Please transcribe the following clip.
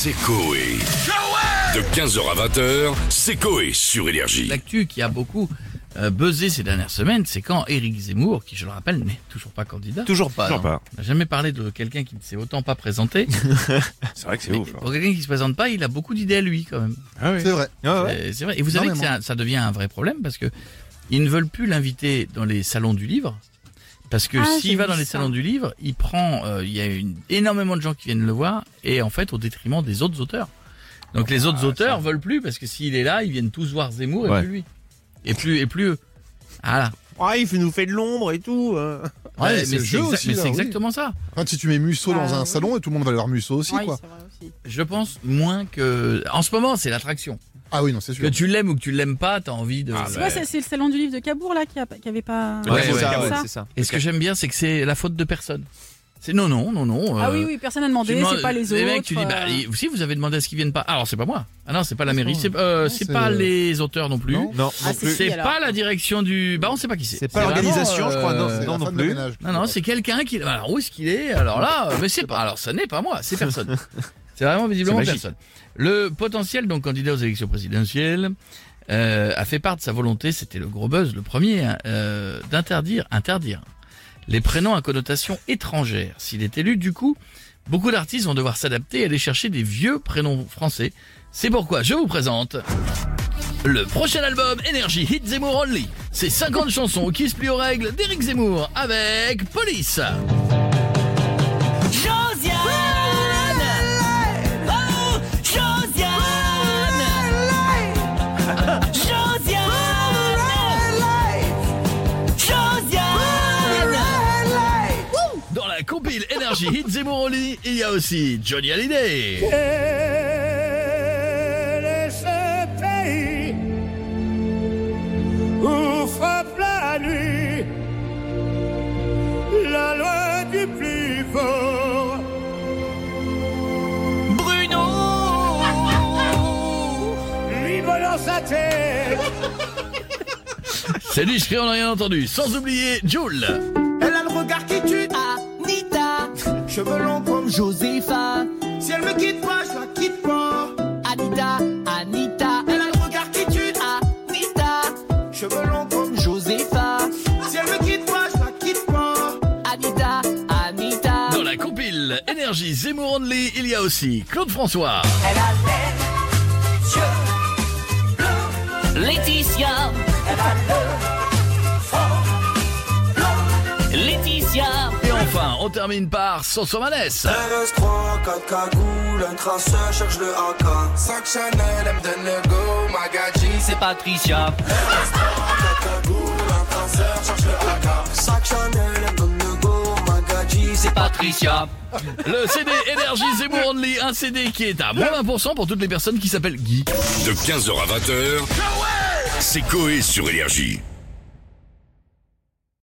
c'est Coé. De 15h à 20h, c'est Coé sur Énergie. L'actu qui a beaucoup euh, buzzé ces dernières semaines, c'est quand Éric Zemmour, qui je le rappelle n'est toujours pas candidat, Toujours pas. Toujours non. pas. n'a jamais parlé de quelqu'un qui ne s'est autant pas présenté. C'est vrai que c'est Mais ouf. hein. pour quelqu'un qui se présente pas, il a beaucoup d'idées à lui quand même. Ah oui. C'est vrai. Ah ouais. Euh, C'est vrai. Et vous savez que Énormément. c'est un- ça devient un vrai problème parce que ils ne veulent plus l'inviter dans les salons du livre. Parce que Ah, s'il va dans les ça. salons du livre, il prend, euh, il y a une, énormément de gens qui viennent le voir et en fait au détriment des autres auteurs. Donc les autres auteurs veulent plus parce que s'il est là, ils viennent tous voir Zemmour et Ouais. plus lui. Et plus et plus eux. Voilà. Ah, il fait- nous fait de l'ombre et tout. euh. Ouais, mais c'est le jeu exa- aussi, mais là, c'est oui. exactement ça. Enfin, si tu mets Musso dans Ah, un oui. salon et tout le monde va leur Musso aussi, quoi. aussi. Je pense moins que. En ce moment, c'est l'attraction. Ah oui, non, c'est Que sûr. tu l'aimes ou que tu l'aimes pas, t'as envie de. C'est quoi, c'est le salon du livre de Cabourg là qui, a, qui avait pas. Ouais, c'est ouais, ça, ouais. ouais, c'est ça. Et ce que j'aime bien, c'est que c'est la faute de personne. C'est non, non, non, non. Ah euh, oui, oui, personne n'a demandé, c'est pas les autres. mecs, tu dis, bah, euh, les- si vous avez demandé à ce qu'ils viennent pas. Alors, c'est pas moi. Ah non, c'est pas la mairie. C'est euh, Non, c'est c'est- pas les auteurs non plus. Non. Non, Ah, non c'est pas la direction du. Bah, on sait pas qui c'est. C'est pas l'organisation, je crois, non. euh, non, non plus. ménage. Non, non, c'est quelqu'un qui. Alors, où est-ce qu'il est? Alors là, euh, mais c'est pas. Alors, ça n'est pas moi, c'est personne. c'est vraiment visiblement personne. Le potentiel donc candidat aux élections présidentielles euh, a fait part de sa volonté, c'était le gros buzz, le premier, hein, euh, d'interdire, interdire les prénoms à connotation étrangère. S'il est élu, du coup, beaucoup d'artistes vont devoir s'adapter et aller chercher des vieux prénoms français. C'est pourquoi je vous présente le prochain album Energy Hit Zemmour Only. C'est 50 chansons qui se plient aux règles d'Éric Zemmour avec Police. Compile Energy Hit Zemmour il y a aussi Johnny Hallyday. Quel est ce pays où frappe la nuit la loi du plus fort Bruno libre dans sa tête C'est lui, je on n'a rien entendu. Sans oublier Jules. Elle a le regard qui tue, Anita. Cheveux longs comme Josepha. Si elle me quitte pas, je la quitte pas. Anita, Anita. Elle a le regard qui tue, Anita. Cheveux longs comme Josepha. Si elle me quitte pas, je la quitte pas. Anita, Anita. Dans la compile Energy Zemmour Only, il y a aussi Claude François. elle a les yeux Laetitia elle a le on termine par Manès. RS3, 4 cagoules, un traceur cherche le AK. Sac Chanel, elle me donne le go, Magadji. C'est Patricia RS3, 4 cagoules, un traceur cherche le AK. Sac Chanel, elle me donne le go, Magadji. C'est Patricia Le CD Energy Zemmour Only, un CD qui est à moins 20% pour toutes les personnes qui s'appellent Guy. De 15h à 20h, c'est Coé sur Énergie.